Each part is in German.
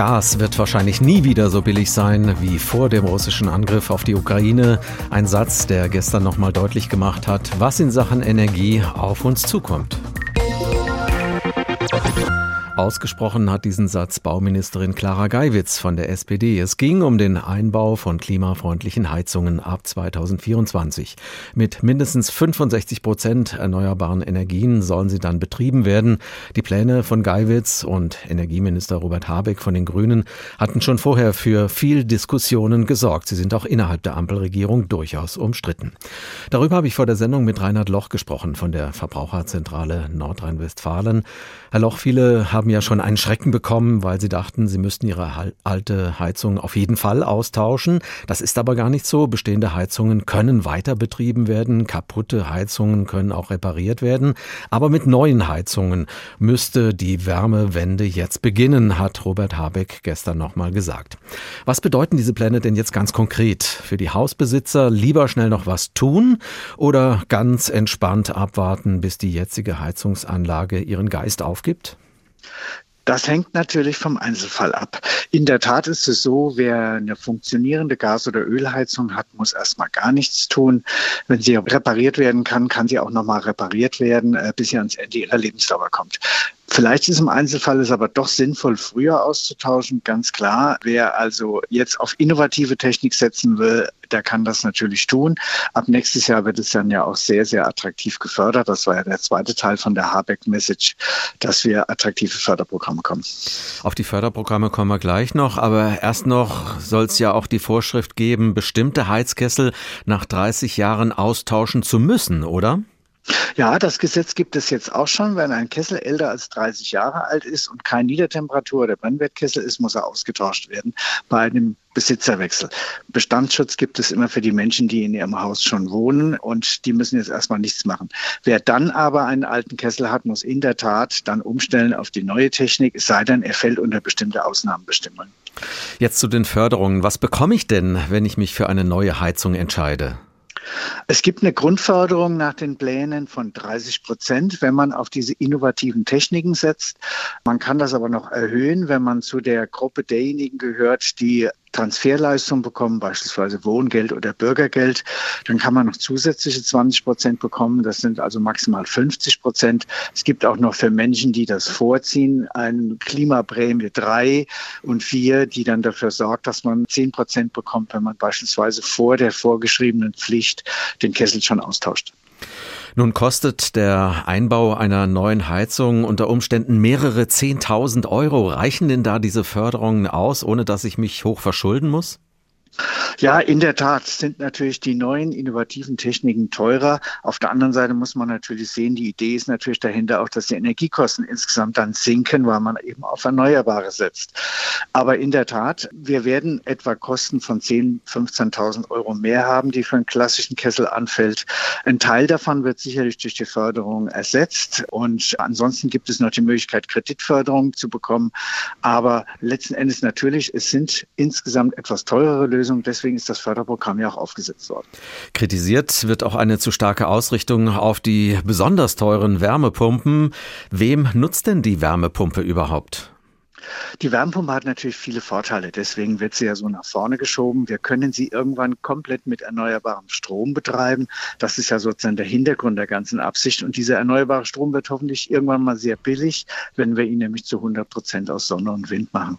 Gas wird wahrscheinlich nie wieder so billig sein wie vor dem russischen Angriff auf die Ukraine. Ein Satz, der gestern nochmal deutlich gemacht hat, was in Sachen Energie auf uns zukommt. Ausgesprochen hat diesen Satz Bauministerin Clara Geiwitz von der SPD. Es ging um den Einbau von klimafreundlichen Heizungen ab 2024. Mit mindestens 65 Prozent erneuerbaren Energien sollen sie dann betrieben werden. Die Pläne von Geiwitz und Energieminister Robert Habeck von den Grünen hatten schon vorher für viel Diskussionen gesorgt. Sie sind auch innerhalb der Ampelregierung durchaus umstritten. Darüber habe ich vor der Sendung mit Reinhard Loch gesprochen von der Verbraucherzentrale Nordrhein-Westfalen. Herr Loch, viele haben haben ja schon einen Schrecken bekommen, weil sie dachten, sie müssten ihre alte Heizung auf jeden Fall austauschen. Das ist aber gar nicht so. Bestehende Heizungen können weiter betrieben werden. Kaputte Heizungen können auch repariert werden. Aber mit neuen Heizungen müsste die Wärmewende jetzt beginnen, hat Robert Habeck gestern nochmal gesagt. Was bedeuten diese Pläne denn jetzt ganz konkret für die Hausbesitzer? Lieber schnell noch was tun oder ganz entspannt abwarten, bis die jetzige Heizungsanlage ihren Geist aufgibt? Das hängt natürlich vom Einzelfall ab. In der Tat ist es so, wer eine funktionierende Gas- oder Ölheizung hat, muss erstmal gar nichts tun. Wenn sie repariert werden kann, kann sie auch nochmal repariert werden, äh, bis sie ans Ende ihrer Lebensdauer kommt. Vielleicht ist im Einzelfall es aber doch sinnvoll, früher auszutauschen, ganz klar. Wer also jetzt auf innovative Technik setzen will, der kann das natürlich tun. Ab nächstes Jahr wird es dann ja auch sehr, sehr attraktiv gefördert. Das war ja der zweite Teil von der Habeck-Message, dass wir attraktive Förderprogramme kommen. Auf die Förderprogramme kommen wir gleich noch, aber erst noch soll es ja auch die Vorschrift geben, bestimmte Heizkessel nach 30 Jahren austauschen zu müssen, oder? Ja, das Gesetz gibt es jetzt auch schon. Wenn ein Kessel älter als 30 Jahre alt ist und kein Niedertemperatur- oder Brennwertkessel ist, muss er ausgetauscht werden bei einem Besitzerwechsel. Bestandsschutz gibt es immer für die Menschen, die in ihrem Haus schon wohnen und die müssen jetzt erstmal nichts machen. Wer dann aber einen alten Kessel hat, muss in der Tat dann umstellen auf die neue Technik, es sei denn, er fällt unter bestimmte Ausnahmenbestimmungen. Jetzt zu den Förderungen. Was bekomme ich denn, wenn ich mich für eine neue Heizung entscheide? Es gibt eine Grundförderung nach den Plänen von 30 Prozent, wenn man auf diese innovativen Techniken setzt. Man kann das aber noch erhöhen, wenn man zu der Gruppe derjenigen gehört, die Transferleistung bekommen, beispielsweise Wohngeld oder Bürgergeld, dann kann man noch zusätzliche 20 Prozent bekommen. Das sind also maximal 50 Prozent. Es gibt auch noch für Menschen, die das vorziehen, eine Klimaprämie 3 und 4, die dann dafür sorgt, dass man 10 Prozent bekommt, wenn man beispielsweise vor der vorgeschriebenen Pflicht den Kessel schon austauscht. Nun kostet der Einbau einer neuen Heizung unter Umständen mehrere Zehntausend Euro. Reichen denn da diese Förderungen aus, ohne dass ich mich hoch verschulden muss? Ja, in der Tat sind natürlich die neuen innovativen Techniken teurer. Auf der anderen Seite muss man natürlich sehen, die Idee ist natürlich dahinter auch, dass die Energiekosten insgesamt dann sinken, weil man eben auf Erneuerbare setzt. Aber in der Tat, wir werden etwa Kosten von 10.000, 15.000 Euro mehr haben, die für einen klassischen Kessel anfällt. Ein Teil davon wird sicherlich durch die Förderung ersetzt. Und ansonsten gibt es noch die Möglichkeit, Kreditförderung zu bekommen. Aber letzten Endes natürlich, es sind insgesamt etwas teurere Lösungen Lösung. Deswegen ist das Förderprogramm ja auch aufgesetzt worden. Kritisiert wird auch eine zu starke Ausrichtung auf die besonders teuren Wärmepumpen. Wem nutzt denn die Wärmepumpe überhaupt? Die Wärmepumpe hat natürlich viele Vorteile, deswegen wird sie ja so nach vorne geschoben. Wir können sie irgendwann komplett mit erneuerbarem Strom betreiben. Das ist ja sozusagen der Hintergrund der ganzen Absicht. Und dieser erneuerbare Strom wird hoffentlich irgendwann mal sehr billig, wenn wir ihn nämlich zu 100 Prozent aus Sonne und Wind machen.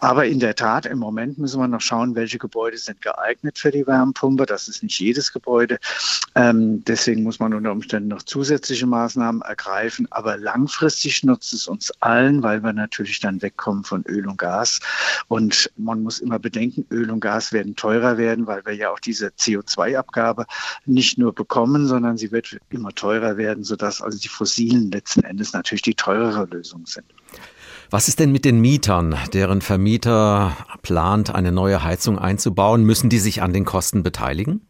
Aber in der Tat, im Moment müssen wir noch schauen, welche Gebäude sind geeignet für die Wärmepumpe. Das ist nicht jedes Gebäude. Ähm, deswegen muss man unter Umständen noch zusätzliche Maßnahmen ergreifen. Aber langfristig nutzt es uns allen, weil wir natürlich dann wegkommen wegkommen von Öl und Gas. Und man muss immer bedenken, Öl und Gas werden teurer werden, weil wir ja auch diese CO2-Abgabe nicht nur bekommen, sondern sie wird immer teurer werden, sodass also die fossilen letzten Endes natürlich die teurere Lösung sind. Was ist denn mit den Mietern, deren Vermieter plant, eine neue Heizung einzubauen? Müssen die sich an den Kosten beteiligen?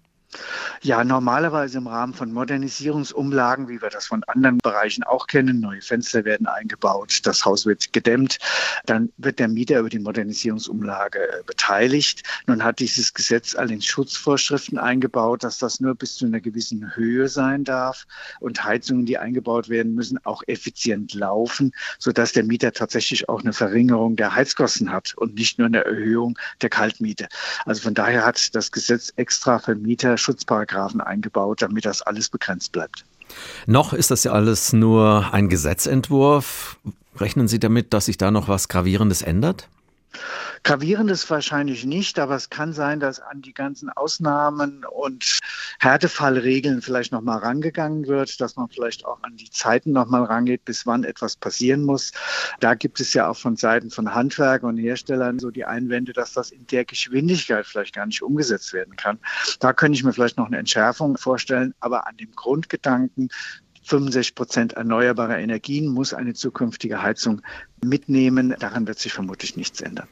Ja, normalerweise im Rahmen von Modernisierungsumlagen, wie wir das von anderen Bereichen auch kennen. Neue Fenster werden eingebaut, das Haus wird gedämmt. Dann wird der Mieter über die Modernisierungsumlage äh, beteiligt. Nun hat dieses Gesetz allerdings Schutzvorschriften eingebaut, dass das nur bis zu einer gewissen Höhe sein darf und Heizungen, die eingebaut werden müssen, auch effizient laufen, sodass der Mieter tatsächlich auch eine Verringerung der Heizkosten hat und nicht nur eine Erhöhung der Kaltmiete. Also von daher hat das Gesetz extra für Mieter Schutzparagraphen eingebaut, damit das alles begrenzt bleibt. Noch ist das ja alles nur ein Gesetzentwurf. Rechnen Sie damit, dass sich da noch was Gravierendes ändert? Gravierendes wahrscheinlich nicht, aber es kann sein, dass an die ganzen Ausnahmen und Härtefallregeln vielleicht nochmal rangegangen wird, dass man vielleicht auch an die Zeiten nochmal rangeht, bis wann etwas passieren muss. Da gibt es ja auch von Seiten von Handwerk und Herstellern so die Einwände, dass das in der Geschwindigkeit vielleicht gar nicht umgesetzt werden kann. Da könnte ich mir vielleicht noch eine Entschärfung vorstellen, aber an dem Grundgedanken, 65 Prozent erneuerbare Energien muss eine zukünftige Heizung mitnehmen. Daran wird sich vermutlich nichts ändern.